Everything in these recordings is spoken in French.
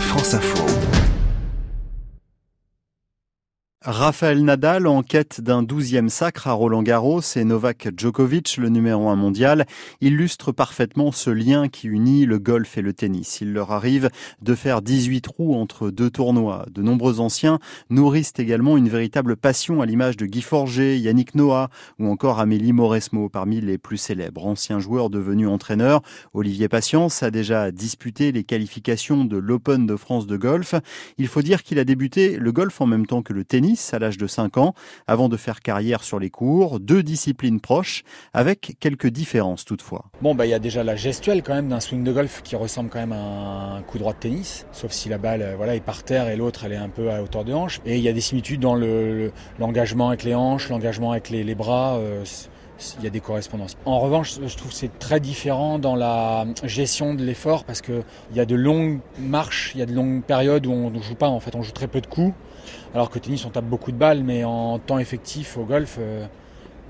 France Info. Raphaël Nadal en quête d'un douzième sacre à Roland Garros et Novak Djokovic, le numéro un mondial, illustrent parfaitement ce lien qui unit le golf et le tennis. Il leur arrive de faire 18 trous entre deux tournois. De nombreux anciens nourrissent également une véritable passion à l'image de Guy Forger, Yannick Noah ou encore Amélie Mauresmo parmi les plus célèbres. Anciens joueurs devenus entraîneurs, Olivier Patience a déjà disputé les qualifications de l'Open de France de golf. Il faut dire qu'il a débuté le golf en même temps que le tennis à l'âge de 5 ans, avant de faire carrière sur les cours, deux disciplines proches, avec quelques différences toutefois. Bon, bah, il y a déjà la gestuelle quand même d'un swing de golf qui ressemble quand même à un coup droit de tennis, sauf si la balle voilà, est par terre et l'autre elle est un peu à hauteur de hanche. Et il y a des similitudes dans l'engagement le, avec les hanches, l'engagement avec les, bras. Euh, il y a des correspondances. En revanche, je trouve que c'est très différent dans la gestion de l'effort parce qu'il y a de longues marches, il y a de longues périodes où on ne joue pas, en fait, on joue très peu de coups. Alors que tennis, on tape beaucoup de balles, mais en temps effectif au golf, euh,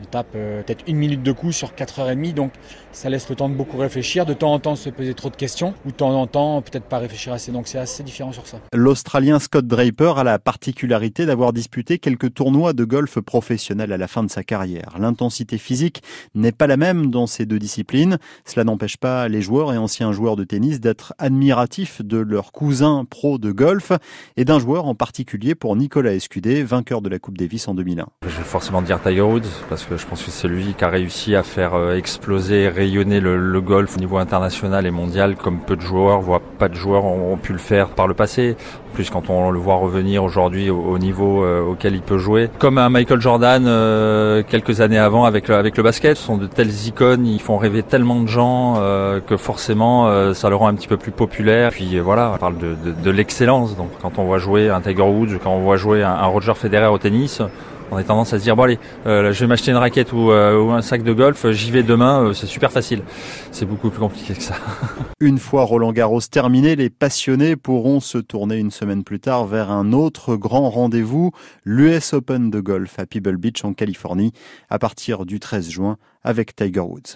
on tape euh, peut-être une minute de coup sur 4h30, donc ça laisse le temps de beaucoup réfléchir, de temps en temps se poser trop de questions, ou de temps en temps peut-être pas réfléchir assez, donc c'est assez différent sur ça. L'Australien Scott Draper a la particularité d'avoir disputé quelques tournois de golf professionnels à la fin de sa carrière. L'intensité physique n'est pas la même dans ces deux disciplines, cela n'empêche pas les joueurs et anciens joueurs de tennis d'être admiratifs de leur cousin pro de golf, et d'un joueur en particulier pour Nicolas Escudé, vainqueur de la Coupe Davis en 2001. Je vais forcément dire Tiger Woods, parce je pense que c'est lui qui a réussi à faire euh, exploser, rayonner le, golf au niveau international et mondial comme peu de joueurs, voire pas de joueurs ont, pu le faire par le passé. En plus, quand on le voit revenir aujourd'hui au, niveau euh, auquel il peut jouer, comme un Michael Jordan euh, quelques années avant avec le, avec le basket, ce sont de telles icônes, ils font rêver tellement de gens que forcément ça le rend un petit peu plus populaire. Puis voilà, on parle de, de, l'excellence. Donc quand on voit jouer un Tiger Woods, quand on voit jouer un Roger Federer au tennis, on a tendance à se dire bon allez, euh, je vais m'acheter une raquette ou, euh, ou, un sac de golf, j'y vais demain, euh, c'est super facile. C'est beaucoup plus compliqué que ça. Une fois Roland Garros terminé, les passionnés pourront se tourner une semaine plus tard vers un autre grand rendez-vous, l'US Open de golf à Pebble Beach en Californie, à partir du 13 juin avec Tiger Woods.